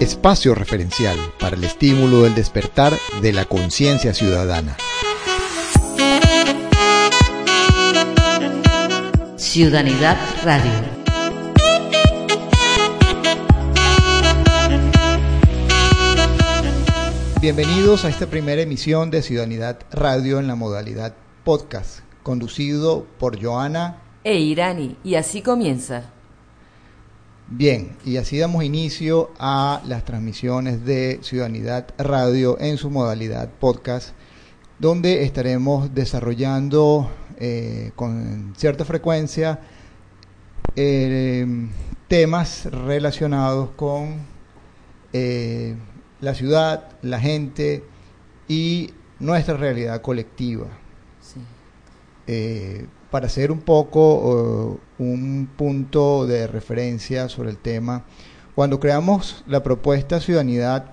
Espacio referencial para el estímulo del despertar de la conciencia ciudadana. Ciudadanidad Radio. Bienvenidos a esta primera emisión de Ciudadanidad Radio en la modalidad podcast, conducido por Joana e Irani. Y así comienza. Bien, y así damos inicio a las transmisiones de Ciudadanidad Radio en su modalidad podcast, donde estaremos desarrollando eh, con cierta frecuencia eh, temas relacionados con eh, la ciudad, la gente y nuestra realidad colectiva. Sí para hacer un poco un punto de referencia sobre el tema, cuando creamos la propuesta Ciudadanidad,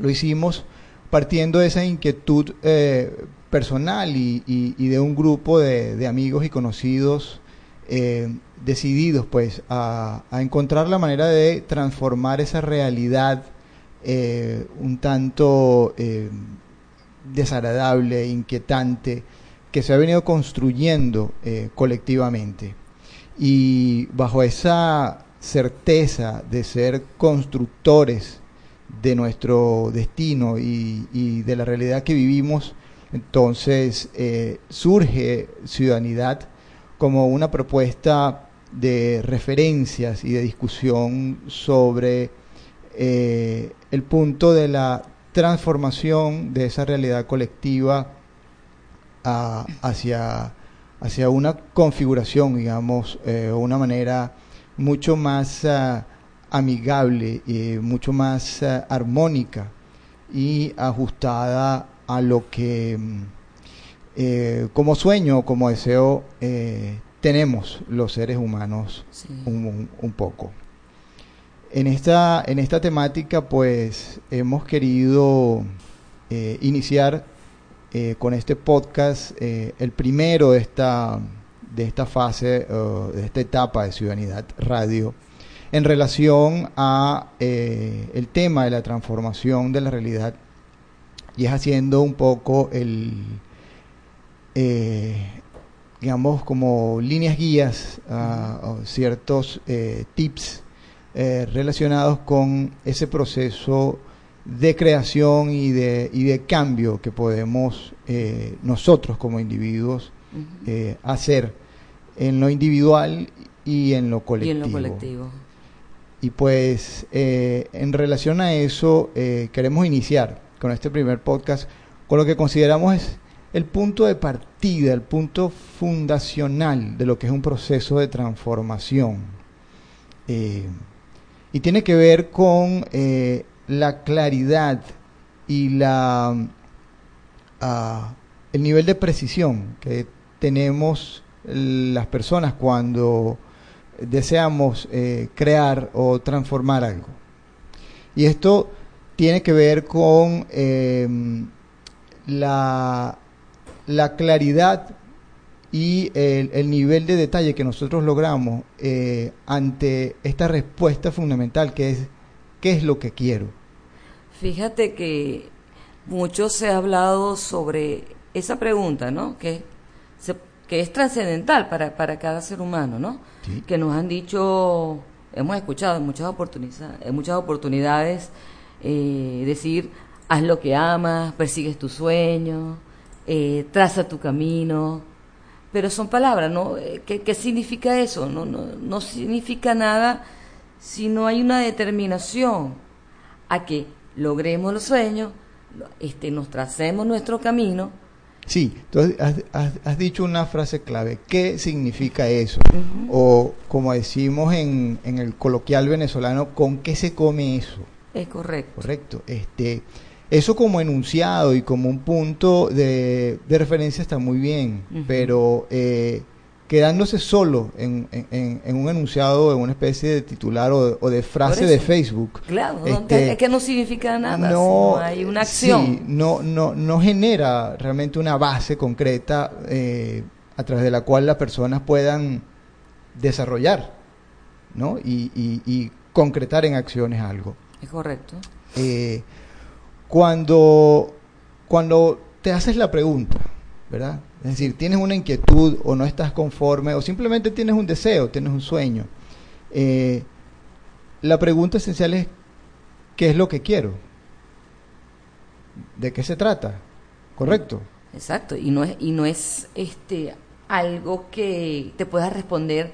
lo hicimos partiendo de esa inquietud eh, personal y, de un grupo de, amigos y conocidos eh, decididos pues a, encontrar la manera de transformar esa realidad eh, un tanto desagradable, inquietante, que se ha venido construyendo eh, colectivamente. Y bajo esa certeza de ser constructores de nuestro destino y, de la realidad que vivimos, entonces eh, surge Ciudadanidad como una propuesta de referencias y de discusión sobre eh, el punto de la transformación de esa realidad colectiva hacia, hacia una configuración, digamos, eh, una manera mucho más uh, amigable, y mucho más uh, armónica y ajustada a lo que mm, eh, como sueño, como deseo, eh, tenemos los seres humanos un, un, poco. En esta, en esta temática, pues, hemos querido iniciar eh, con este podcast, eh, el primero de esta, de esta fase, de esta etapa de Ciudadanidad Radio, en relación a el tema de la transformación de la realidad y es haciendo un poco el, digamos, como líneas guías, a ciertos tips relacionados con ese proceso de creación y de, y de cambio que podemos eh, nosotros como individuos eh, hacer en lo individual y en lo colectivo. Y en lo colectivo. Y pues eh, en relación a eso queremos iniciar con este primer podcast con lo que consideramos es el punto de partida, el punto fundacional de lo que es un proceso de transformación. y tiene que ver con la claridad y la ah, el nivel de precisión que tenemos las personas cuando deseamos eh, crear o transformar algo. Y esto tiene que ver con em, la, la, claridad y el, nivel de detalle que nosotros logramos eh, ante esta respuesta fundamental que es ¿Qué es lo que quiero? Fíjate que mucho se ha hablado sobre esa pregunta, ¿no? Que, que es trascendental para, para cada ser humano, ¿no? Que nos han dicho, hemos escuchado en muchas oportunidades, en muchas oportunidades eh, decir, haz lo que amas, persigues tu sueño, eh, traza tu camino, pero son palabras, ¿no? Eh, ¿Qué, ¿Qué, significa eso? No, no, no significa nada si no hay una determinación a que logremos los sueños, este, nos tracemos nuestro camino. Sí, entonces has, dicho una frase clave. ¿Qué significa eso? O como decimos en, en el coloquial venezolano, ¿con qué se come eso? Es correcto. Correcto. Este, eso como enunciado y como un punto de, de referencia está muy bien, pero eh, quedándose solo en, un enunciado, en una especie de titular o de, frase de Facebook. Claro, este, es que no significa nada, no, hay una acción. Sí, no, no, no genera realmente una base concreta eh, a través de la cual las personas puedan desarrollar ¿no? y, concretar en acciones algo. Es correcto. Eh, cuando, cuando te haces la pregunta, ¿verdad? Es decir, tienes una inquietud o no estás conforme o simplemente tienes un deseo, tienes un sueño. Eh, la pregunta esencial es, ¿qué es lo que quiero? ¿De qué se trata? ¿Correcto? Exacto, y no es, y no es este algo que te puedas responder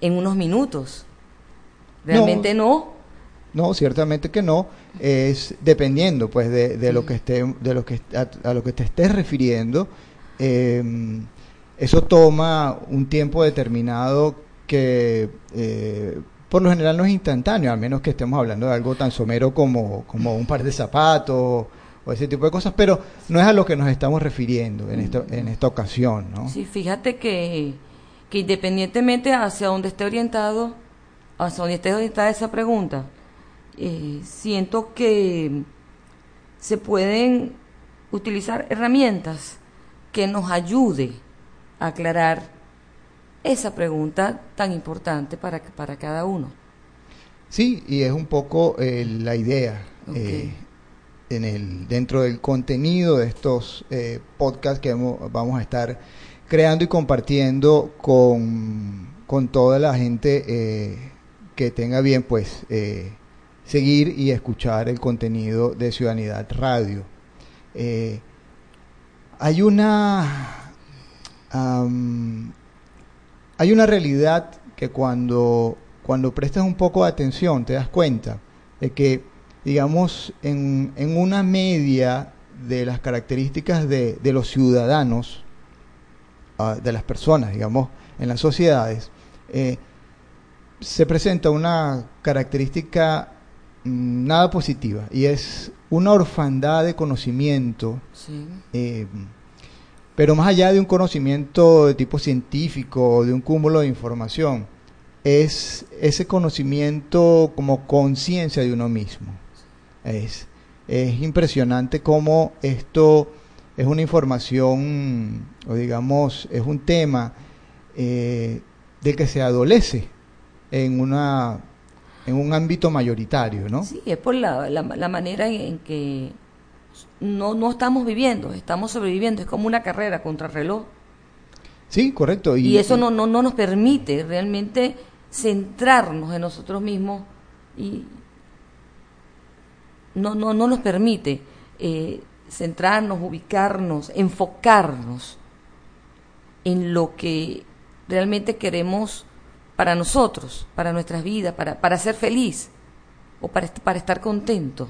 en unos minutos. Realmente no. No, ciertamente que no. Es dependiendo, pues, de, de lo que esté, de lo que a, lo que te estés refiriendo. Em, eso toma un tiempo determinado que eh, por lo general no es instantáneo, a menos que estemos hablando de algo tan somero como, como un par de zapatos o ese tipo de cosas, pero no es a lo que nos estamos refiriendo en, esta, en esta ocasión. ¿no? Sí, fíjate que, que independientemente hacia donde esté orientado, hacia donde esté orientada esa pregunta, eh, siento que se pueden utilizar herramientas que nos ayude a aclarar esa pregunta tan importante para, para cada uno. Sí, y es un poco eh, la idea. Eh, en el, dentro del contenido de estos eh, podcasts que vamos a estar creando y compartiendo con, con toda la gente eh, que tenga bien pues seguir y escuchar el contenido de Ciudadanidad Radio. Hay una hay una realidad que cuando, cuando prestas un poco de atención te das cuenta de que digamos, en, en una media de las características de, de los ciudadanos, ah, de las personas, digamos, en las sociedades, eh, se presenta una característica nada positiva y es una orfandad de conocimiento, eh, pero más allá de un conocimiento de tipo científico, de un cúmulo de información, es ese conocimiento como conciencia de uno mismo. Es, es impresionante cómo esto es una información, o digamos, es un tema eh, del que se adolece en una en un ámbito mayoritario, ¿no? Sí, es por la, la, manera en que no, no estamos viviendo, estamos sobreviviendo, es como una carrera contra reloj. Sí, correcto. Y, eso no, no, no nos permite realmente centrarnos en nosotros mismos y, no, no, no nos permite eh, centrarnos, ubicarnos, enfocarnos en lo que realmente queremos para nosotros, para nuestras vidas, para, para ser feliz o para, para estar contento.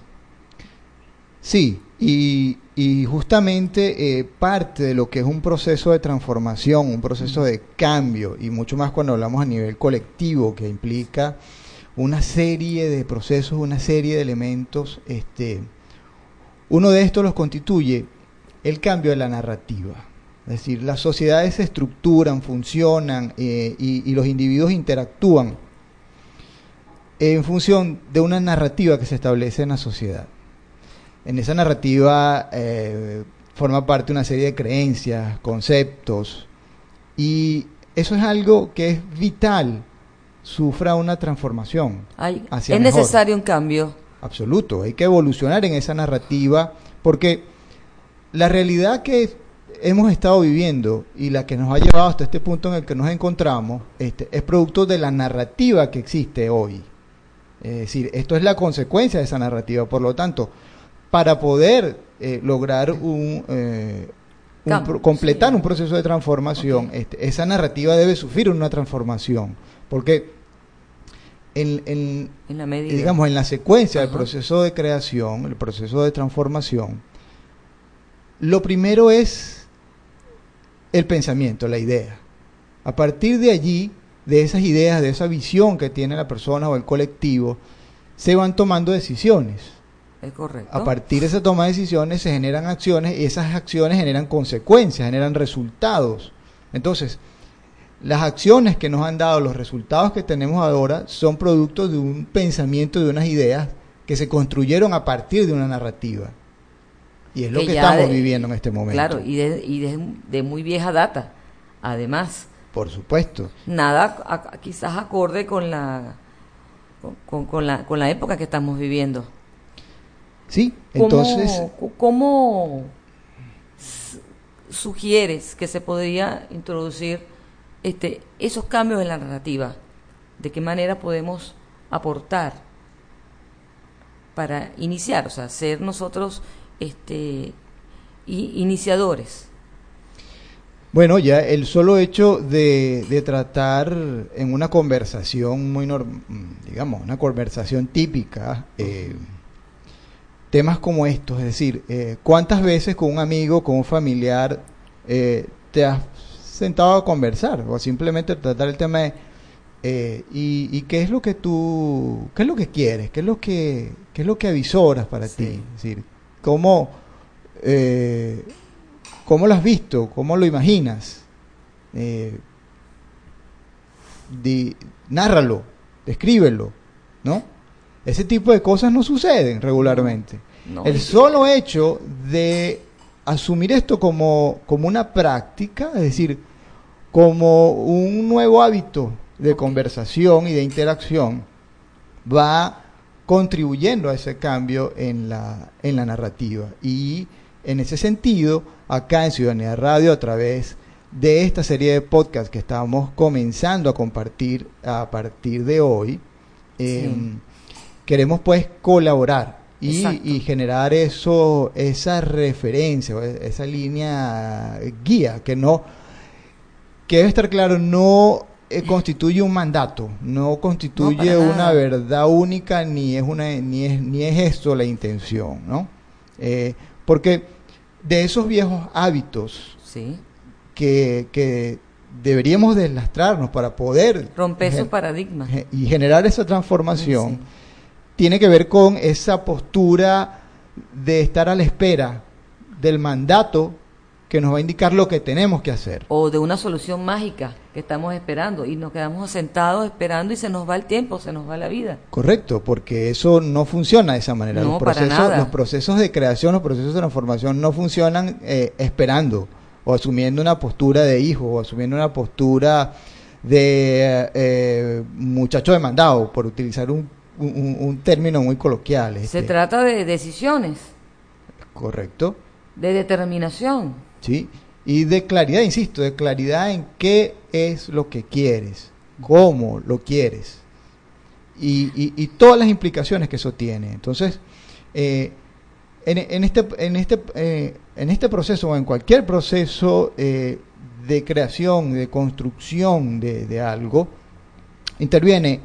Sí, y, justamente eh, parte de lo que es un proceso de transformación, un proceso de cambio, y mucho más cuando hablamos a nivel colectivo, que implica una serie de procesos, una serie de elementos. Este, uno de estos los constituye el cambio de la narrativa. Es decir, las sociedades se estructuran, funcionan eh, y, los individuos interactúan en función de una narrativa que se establece en la sociedad. En esa narrativa eh, forma parte una serie de creencias, conceptos, y eso es algo que es vital sufra una transformación. es necesario un cambio. Absoluto, hay que evolucionar en esa narrativa porque la realidad que hemos estado viviendo y la que nos ha llevado hasta este punto en el que nos encontramos este, es producto de la narrativa que existe hoy. Es decir, esto es la consecuencia de esa narrativa. Por lo tanto, para poder eh, lograr un, eh, completar un proceso de transformación, este, esa narrativa debe sufrir una transformación. Porque en, la digamos, en la secuencia del proceso de creación, el proceso de transformación, lo primero es el pensamiento, la idea. A partir de allí, de esas ideas, de esa visión que tiene la persona o el colectivo, se van tomando decisiones. Es correcto. A partir de esa toma de decisiones se generan acciones y esas acciones generan consecuencias, generan resultados. Entonces, las acciones que nos han dado, los resultados que tenemos ahora, son producto de un pensamiento, de unas ideas que se construyeron a partir de una narrativa. Y es lo que, estamos viviendo en este momento. Claro, y, de, y de, muy vieja data, además. Por supuesto. Nada quizás acorde con la, con, con, la, con la época que estamos viviendo. Sí, entonces... ¿Cómo, sugieres que se podría introducir este, esos cambios en la narrativa? ¿De qué manera podemos aportar para iniciar, o sea, ser nosotros este, iniciadores? Bueno, ya el solo hecho de, tratar en una conversación muy, digamos, una conversación típica, eh, temas como estos, es decir, eh, ¿cuántas veces con un amigo, con un familiar, eh, te has sentado a conversar o simplemente tratar el tema de y, qué es lo que tú, qué es lo que quieres, qué es lo que, qué es lo que avisoras para ti, es decir, cómo ¿Cómo lo has visto? ¿Cómo lo imaginas? Eh, nárralo, descríbelo, ¿no? Ese tipo de cosas no suceden regularmente. el solo hecho de asumir esto como, como una práctica, es decir, como un nuevo hábito de conversación y de interacción, va contribuyendo a ese cambio en la, en la narrativa. Y en ese sentido, acá en Ciudadanía Radio, a través de esta serie de podcasts que estamos comenzando a compartir a partir de hoy, em, queremos pues colaborar y, generar eso, esa referencia, esa línea guía, que no, que debe estar claro, no eh, constituye un mandato, no constituye una verdad única, ni es una, ni es, ni es esto la intención, ¿no? Eh, porque de esos viejos hábitos que, deberíamos deslastrarnos para poder romper esos paradigmas. y generar esa transformación, tiene que ver con esa postura de estar a la espera del mandato que nos va a indicar lo que tenemos que hacer. O de una solución mágica que estamos esperando y nos quedamos sentados esperando y se nos va el tiempo, se nos va la vida. Correcto, porque eso no funciona de esa manera. los, procesos, los procesos de creación, los procesos de transformación no funcionan eh, esperando o asumiendo una postura de hijo o asumiendo una postura de eh, muchacho demandado, por utilizar un, un, término muy coloquial. Se este. trata de decisiones. Correcto. De determinación. ¿Sí? Y de claridad, insisto, de claridad en qué es lo que quieres, cómo lo quieres y, todas las implicaciones que eso tiene. Entonces, eh, en, este, en, este, eh, en este proceso o en cualquier proceso eh, de creación, de construcción de, algo, interviene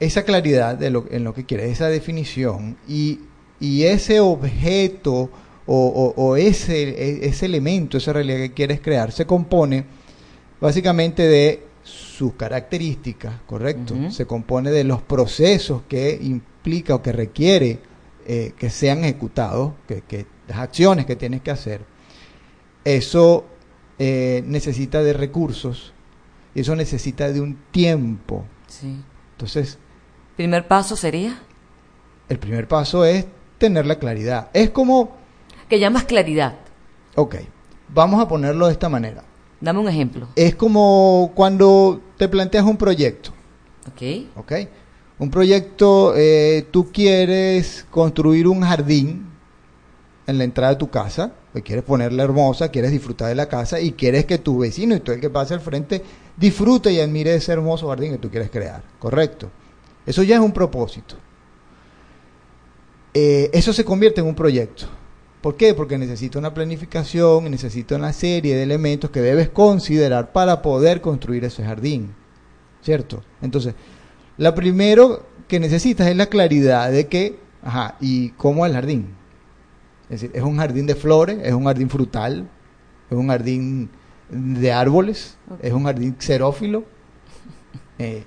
esa claridad de lo, en lo que quieres, esa definición y, y ese objeto o, ese, e, ese elemento, esa realidad que quieres crear, se compone básicamente de sus características, ¿correcto? Se compone de los procesos que implica o que requiere eh, que sean ejecutados, que, las acciones que tienes que hacer. Eso eh, necesita de recursos y eso necesita de un tiempo. Sí. Entonces... ¿Primer paso sería? El primer paso es tener la claridad. Es como que llamas claridad. Ok, vamos a ponerlo de esta manera. Dame un ejemplo. Es como cuando te planteas un proyecto. Ok. Ok. Un proyecto, eh, tú quieres construir un jardín en la entrada de tu casa, pues quieres ponerla hermosa, quieres disfrutar de la casa y quieres que tu vecino y todo el que pase al frente disfrute y admire ese hermoso jardín que tú quieres crear. Correcto. Eso ya es un propósito. Eh, eso se convierte en un proyecto. ¿Por qué? Porque necesita una planificación necesita una serie de elementos que debes considerar para poder construir ese jardín. ¿Cierto? Entonces, lo primero que necesitas es la claridad de que, ajá, ¿y cómo es el jardín? Es decir, ¿es un jardín de flores? ¿Es un jardín frutal? ¿Es un jardín de árboles? ¿Es un jardín xerófilo? Eh,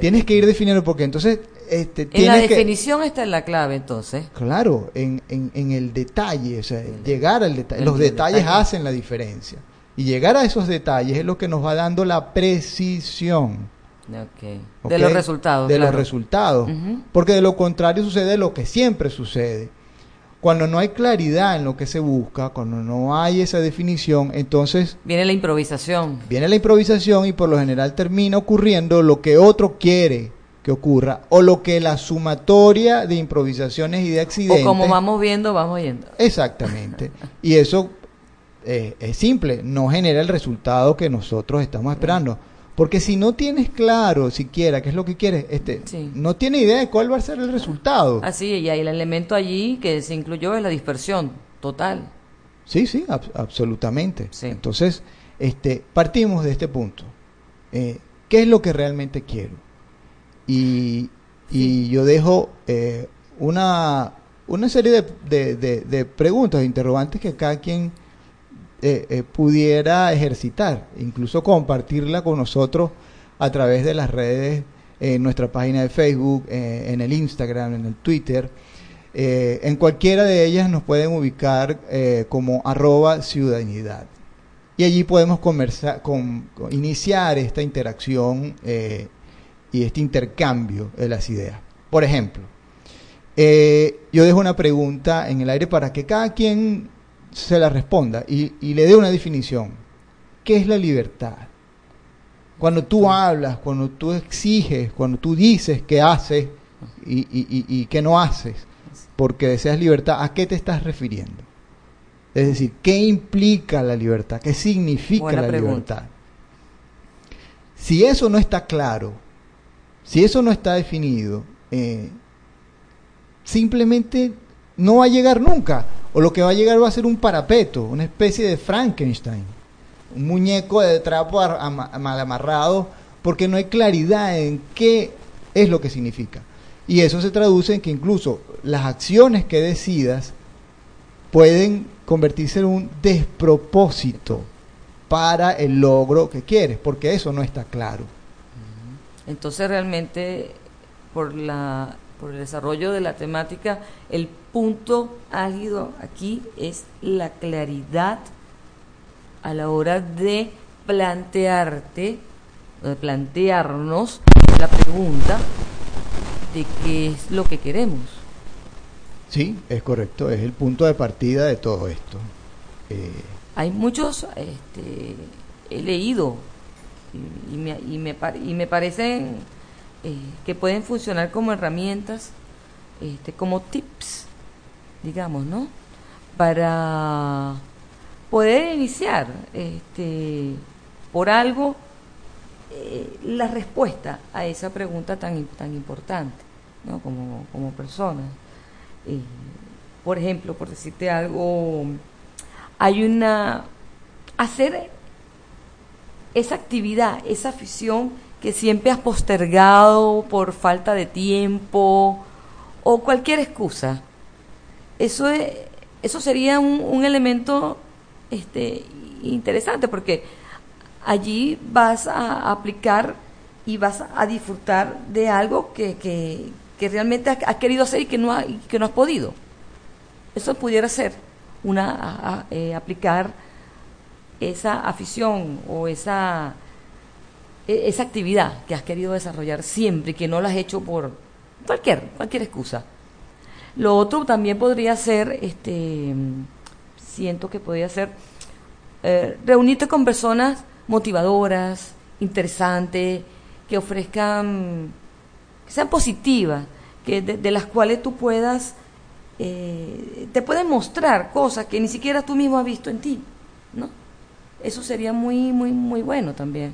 tienes que ir definiendo porque entonces este, en la definición está en la clave, entonces. Claro, en, en, el detalle, o sea, llegar al detalle. Los detalles hacen la diferencia. Y llegar a esos detalles es lo que nos va dando la precisión. De los resultados. De los resultados. Porque de lo contrario sucede lo que siempre sucede. Cuando no hay claridad en lo que se busca, cuando no hay esa definición, entonces... Viene la improvisación. Viene la improvisación y por lo general termina ocurriendo lo que otro quiere que ocurra o lo que la sumatoria de improvisaciones y de accidentes. O como vamos viendo, vamos yendo. Exactamente. y eso eh, es simple, no genera el resultado que nosotros estamos esperando. Porque si no tienes claro siquiera qué es lo que quieres, este, no tiene idea de cuál va a ser el resultado. Así, y el elemento allí que se incluyó es la dispersión total. Sí, sí, absolutamente. Entonces, este, partimos de este punto. Eh, ¿Qué es lo que realmente quiero? Y, y yo dejo eh, una, una serie de, de, preguntas, de interrogantes que cada quien eh, eh, pudiera ejercitar, incluso compartirla con nosotros a través de las redes, en nuestra página de Facebook, en el Instagram, en el Twitter. en cualquiera de ellas nos pueden ubicar como arroba ciudadanidad. Y allí podemos conversar, con, iniciar esta interacción y este intercambio de las ideas. Por ejemplo, eh, yo dejo una pregunta en el aire para que cada quien se la responda y, le dé una definición. ¿Qué es la libertad? Cuando tú hablas, cuando tú exiges, cuando tú dices qué haces y, y, y qué no haces, porque deseas libertad, ¿a qué te estás refiriendo? Es decir, ¿qué implica la libertad? ¿Qué significa la libertad? Si eso no está claro, si eso no está definido, eh, simplemente no va a llegar nunca. O lo que va a llegar va a ser un parapeto, una especie de Frankenstein. Un muñeco de trapo mal amarrado, porque no hay claridad en qué es lo que significa. Y eso se traduce en que incluso las acciones que decidas pueden convertirse en un despropósito para el logro que quieres, porque eso no está claro. Entonces realmente por, la, por el desarrollo de la temática, el punto álgido aquí es la claridad a la hora de plantearte, de plantearnos la pregunta de qué es lo que queremos. Sí, es correcto, es el punto de partida de todo esto. Eh, Hay muchos, este, he leído y, me, y, me, y me parecen eh, que pueden funcionar como herramientas, este, como tips, digamos, ¿no? Para poder iniciar este, por algo eh, la respuesta a esa pregunta tan, tan importante, ¿no? Como, como persona. Eh, por ejemplo, por decirte algo, hay una... Hacer esa actividad, esa afición que siempre has postergado por falta de tiempo o cualquier excusa. Eso, es, eso sería un, elemento este, interesante porque allí vas a aplicar y vas a disfrutar de algo que, que, realmente has, querido hacer y que no, ha, que no has podido. Eso pudiera ser una eh, aplicar esa afición o esa, e, esa actividad que has querido desarrollar siempre y que no la has hecho por cualquier, cualquier excusa. Lo otro también podría ser, este, siento que podría ser, eh, reunirte con personas motivadoras, interesantes, que ofrezcan, que sean positivas, que de, las cuales tú puedas, eh, te pueden mostrar cosas que ni siquiera tú mismo has visto en ti, ¿no? Eso sería muy, muy, muy bueno también.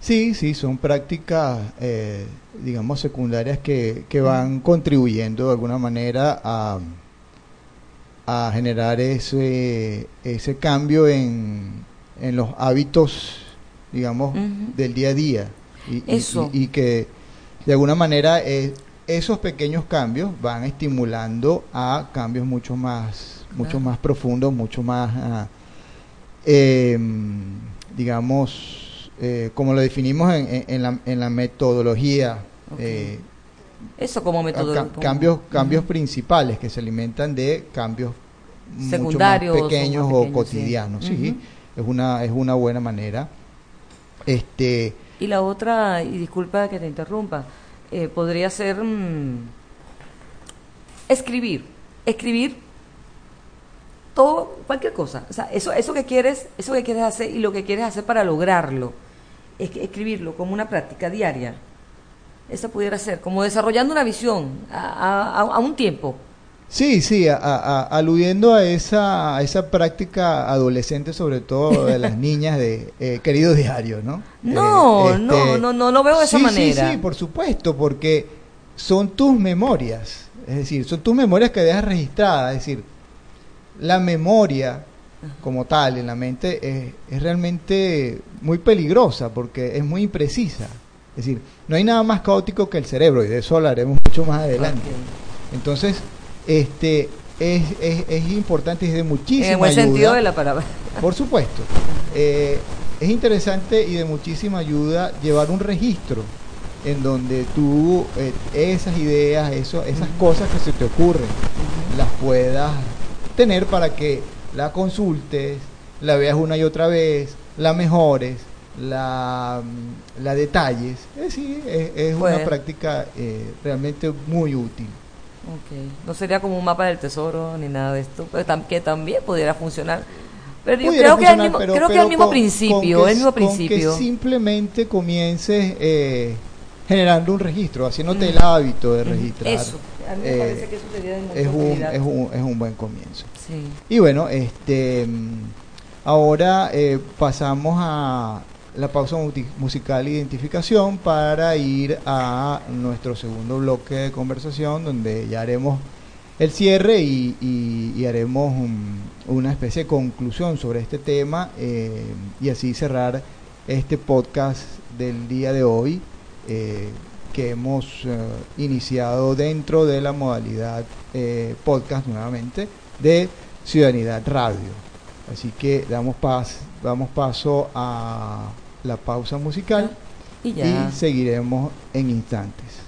Sí, sí, son prácticas, eh, digamos, secundarias que, que van contribuyendo de alguna manera a, a generar ese, ese cambio en, en los hábitos, digamos, del día a día. Y, Eso. Y, que de alguna manera eh, esos pequeños cambios van estimulando a cambios mucho más, mucho más profundos, mucho más... Ah, eh, digamos, eh, como lo definimos en, en, la, en la, metodología. Eh, Eso como metodología. cambios cambios principales que se alimentan de cambios secundarios pequeños o, cotidianos. Sí, es una es una buena manera. Este y la otra y disculpa que te interrumpa eh, podría ser mm, escribir escribir todo, cualquier cosa. O sea, eso, eso que quieres, eso que quieres hacer y lo que quieres hacer para lograrlo, es escribirlo como una práctica diaria. esa pudiera ser, como desarrollando una visión a, un tiempo. Sí, sí, aludiendo a esa, a esa práctica adolescente, sobre todo de las niñas de eh, querido diario, ¿no? No, eh, no, este, no, no lo veo de esa manera. Sí, sí, por supuesto, porque son tus memorias, es decir, son tus memorias que dejas registradas, es decir, la memoria como tal en la mente es, es realmente muy peligrosa porque es muy imprecisa. Es decir, no hay nada más caótico que el cerebro y de eso hablaremos mucho más adelante. Entonces, este es, es, es importante y es de muchísima En el buen sentido de la palabra. Por supuesto. Eh, es interesante y de muchísima ayuda llevar un registro en donde tú eh, esas ideas, eso, esas cosas que se te ocurren, las puedas tener para que la consultes, la veas una y otra vez, la mejores la, la detalles. Es es, una práctica eh, realmente muy útil. Okay. No sería como un mapa del tesoro ni nada de esto, que también pudiera funcionar. Pero yo creo que, es el mismo, creo que el mismo principio, el mismo principio. que simplemente comiences eh, generando un registro, haciéndote el hábito de registrar. Eso, a mí me parece que eso sería es un, es, un, es un buen comienzo. Y bueno, este ahora eh, pasamos a la pausa musical identificación para ir a nuestro segundo bloque de conversación donde ya haremos el cierre y, haremos una especie de conclusión sobre este tema eh, y así cerrar este podcast del día de hoy eh, que hemos eh, iniciado dentro de la modalidad podcast nuevamente de Ciudadanidad Radio. Así que damos, damos paso a la pausa musical y, y seguiremos en instantes.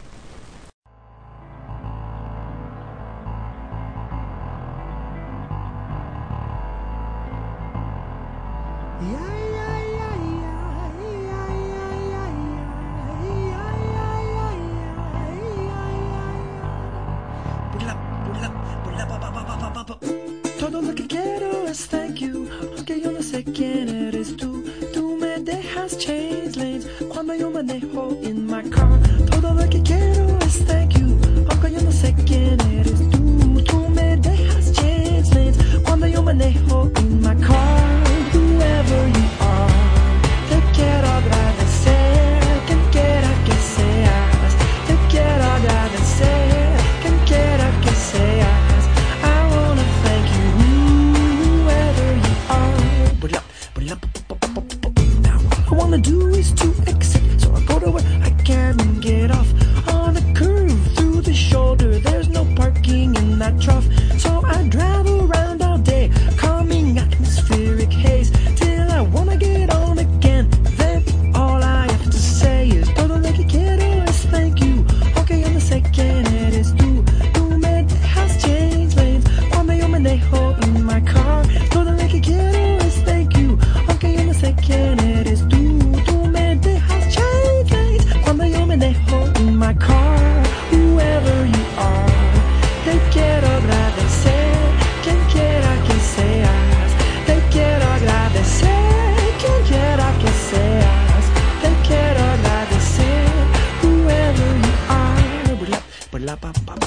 The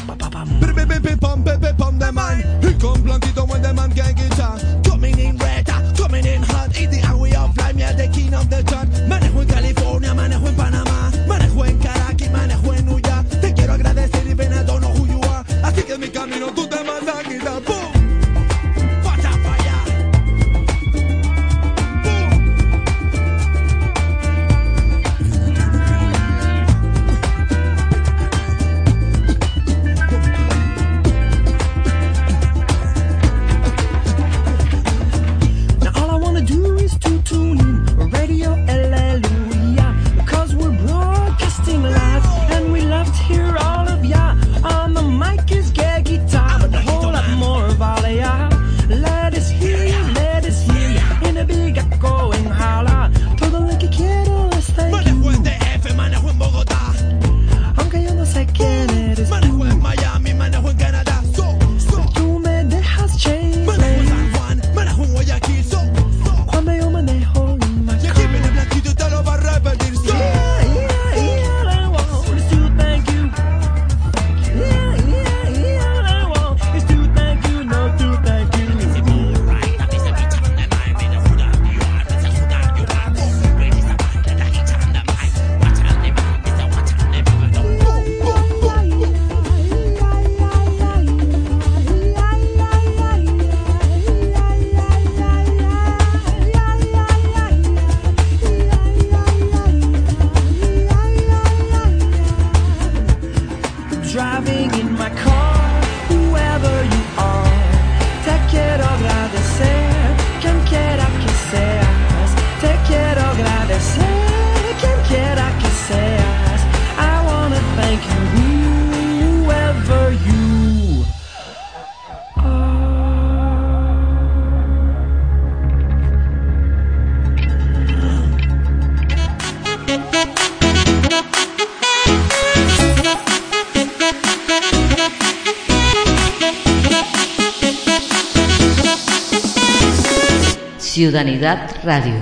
Ciudadanidad Radio.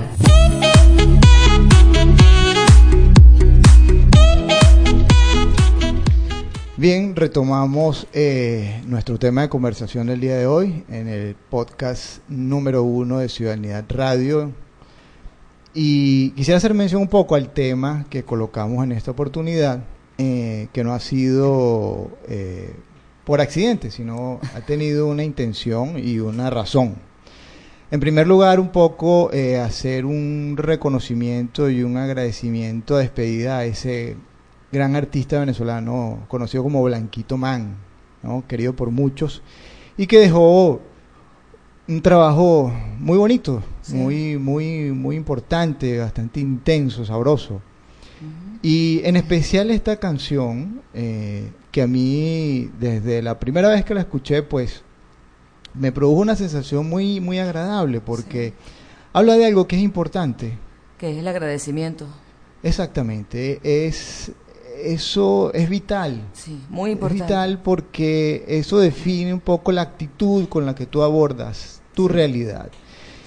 Bien, retomamos eh, nuestro tema de conversación del día de hoy en el podcast número uno de Ciudadanidad Radio. Y quisiera hacer mención un poco al tema que colocamos en esta oportunidad, eh, que no ha sido eh, por accidente, sino ha tenido una intención y una razón. En primer lugar, un poco eh, hacer un reconocimiento y un agradecimiento de despedida a ese gran artista venezolano conocido como Blanquito Man, ¿no? querido por muchos, y que dejó un trabajo muy bonito, Sí. muy, muy, muy importante, bastante intenso, sabroso. Y en especial esta canción, eh, que a mí desde la primera vez que la escuché, pues me produjo una sensación muy, muy agradable, porque habla de algo que es importante. Que es el agradecimiento. Exactamente, es eso es vital. Sí, muy Es importante. vital porque eso define un poco la actitud con la que tú abordas tu realidad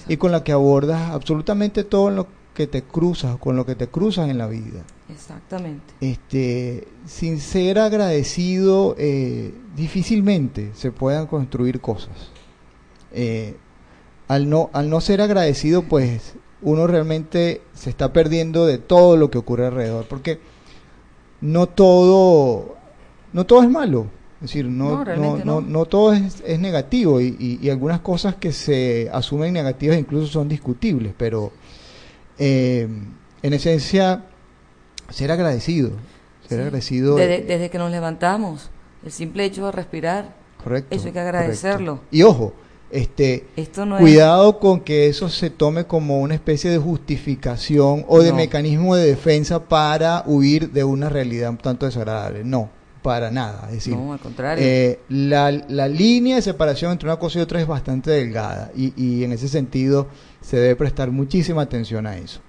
y con la que abordas absolutamente todo lo que te cruzas, con lo que te cruzas en la vida. Exactamente. Este, sin ser agradecido, eh, difícilmente se puedan construir cosas. Eh, al no, al no ser agradecido, pues uno realmente se está perdiendo de todo lo que ocurre alrededor, porque no todo, no todo es malo. Es decir, no, No, no, todo es, es negativo y, y- y algunas cosas que se asumen negativas incluso son discutibles, pero eh, en esencia, ser agradecido. Ser Sí. agradecido. Desde, desde que nos levantamos, el simple hecho de respirar, correcto. eso hay que correcto. agradecerlo. Y ojo, este, esto no cuidado con que eso se tome como una especie de justificación o de No. mecanismo de defensa para huir de una realidad un tanto desagradable. No, para nada. Es. decir, No, al contrario. eh, la, la línea de separación entre una cosa y otra es bastante delgada y, y en ese sentido se debe prestar muchísima atención a eso.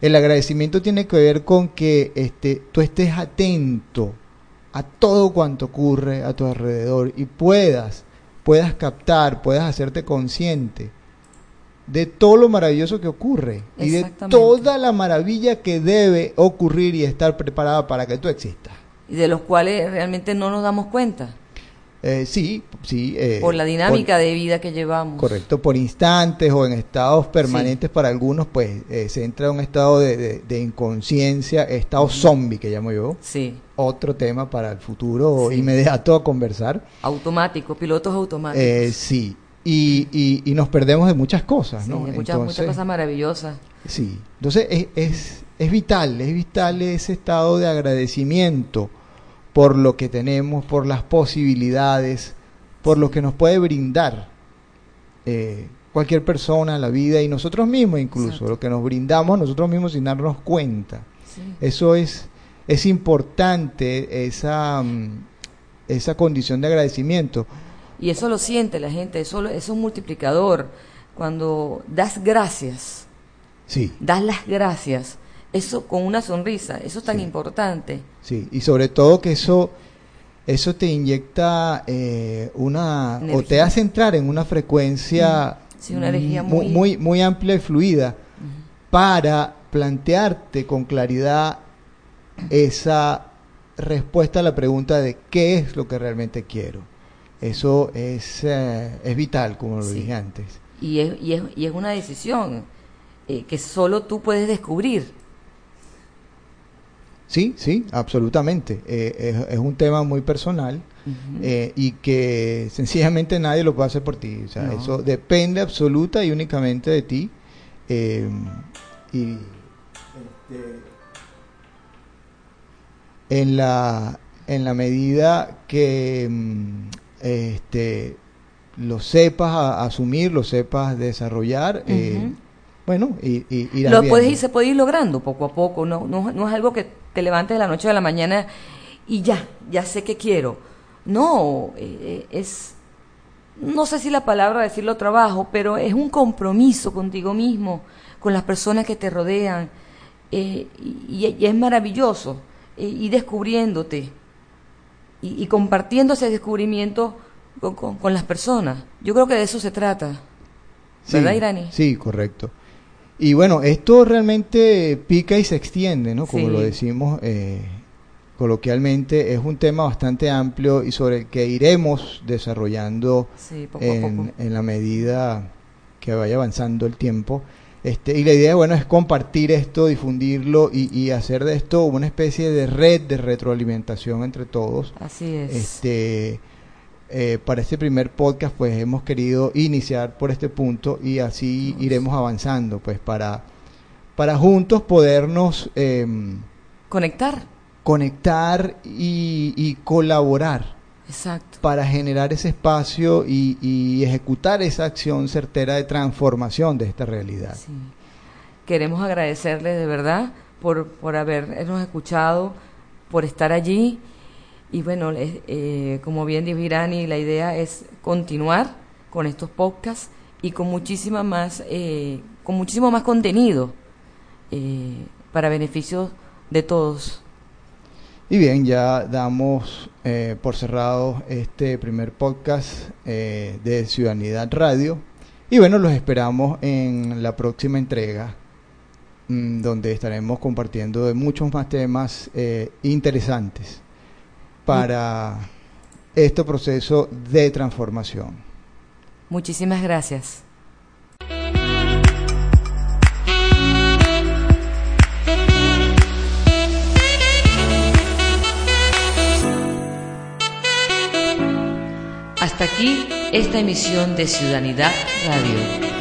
El agradecimiento tiene que ver con que este, tú estés atento a todo cuanto ocurre a tu alrededor y puedas, puedas captar, puedas hacerte consciente de todo lo maravilloso que ocurre y de toda la maravilla que debe ocurrir y estar preparada para que tú existas. y de los cuales realmente no nos damos cuenta Eh, sí, sí. eh, por la dinámica por- de vida que llevamos. Correcto, por instantes o en estados permanentes para algunos, pues eh, se entra en un estado de, de- de inconsciencia, estado zombie que llamo yo. Sí, Otro tema para el futuro Sí. inmediato a conversar. automático, pilotos automáticos. Eh, sí, y, y, y nos perdemos de muchas cosas, Sí, ¿no? hay muchas, muchas cosas maravillosas. Sí, entonces es, es, es vital, es vital ese estado de agradecimiento por lo que tenemos, por las posibilidades, por lo que nos puede brindar eh, cualquier persona, la vida y nosotros mismos incluso, Exacto. lo que nos brindamos nosotros mismos sin darnos cuenta. Sí. Eso es, es importante, esa, mm, esa condición de agradecimiento. Y eso lo siente la gente, eso, lo- eso es un multiplicador. Cuando das gracias, Sí, das las gracias, eso con una sonrisa, eso es tan Sí. importante. Sí, y sobre todo que eso eso te inyecta eh, una o te hace entrar en una frecuencia Sí, una energía mu- muy- muy muy amplia y fluida para plantearte con claridad esa respuesta a la pregunta de qué es lo que realmente quiero. Eso es eh, es vital, como lo Sí. dije antes. Y es, y es, y es una decisión eh, que solo tú puedes descubrir. Sí, sí, absolutamente. Eh, es, es un tema muy personal. Eh, y que sencillamente nadie lo puede hacer por ti. O sea, No. eso depende absoluta y únicamente de ti. eh, y este, en la en la medida que mm, este, lo sepas a- asumir, lo sepas desarrollar, eh, bueno, y, y irás Lo puedes ir, se puede ir logrando poco a poco, no, no, no es algo que te levantes de la noche a la mañana y ya, ya sé que quiero. No, eh, es, no sé si la palabra decirlo trabajo, pero es un compromiso contigo mismo, con las personas que te rodean, eh, y, y es maravilloso eh, ir descubriéndote y, y compartiendo ese descubrimiento con, con- con las personas. Yo creo que de eso se trata. ¿Verdad, Irani? Sí, correcto. Y bueno, esto realmente pica y se extiende, ¿no? Como Sí. lo decimos eh, coloquialmente, es un tema bastante amplio y sobre el que iremos desarrollando Sí, poco a en, poco. en la medida que vaya avanzando el tiempo. Este, y la idea, bueno, es compartir esto, difundirlo y, y hacer de esto una especie de red de retroalimentación entre todos. Así es. Este, eh, para este primer podcast, pues hemos querido iniciar por este punto y así iremos avanzando, pues para, para juntos podernos em, Conectar. conectar y, y colaborar Exacto. para generar ese espacio y, y ejecutar esa acción certera de transformación de esta realidad. Sí. Queremos agradecerle de verdad por, por habernos escuchado, por estar allí. Y bueno, eh, como bien dijo Irani, la idea es continuar con estos podcasts y con muchísima más, eh, con muchísimo más contenido eh, para beneficio de todos. Y bien, ya damos eh, por cerrado este primer podcast eh, de Ciudadanidad Radio. Y bueno, los esperamos en la próxima entrega, mm, donde estaremos compartiendo de muchos más temas eh, interesantes para este proceso de transformación. Muchísimas gracias. Hasta aquí esta emisión de Ciudadanidad Radio.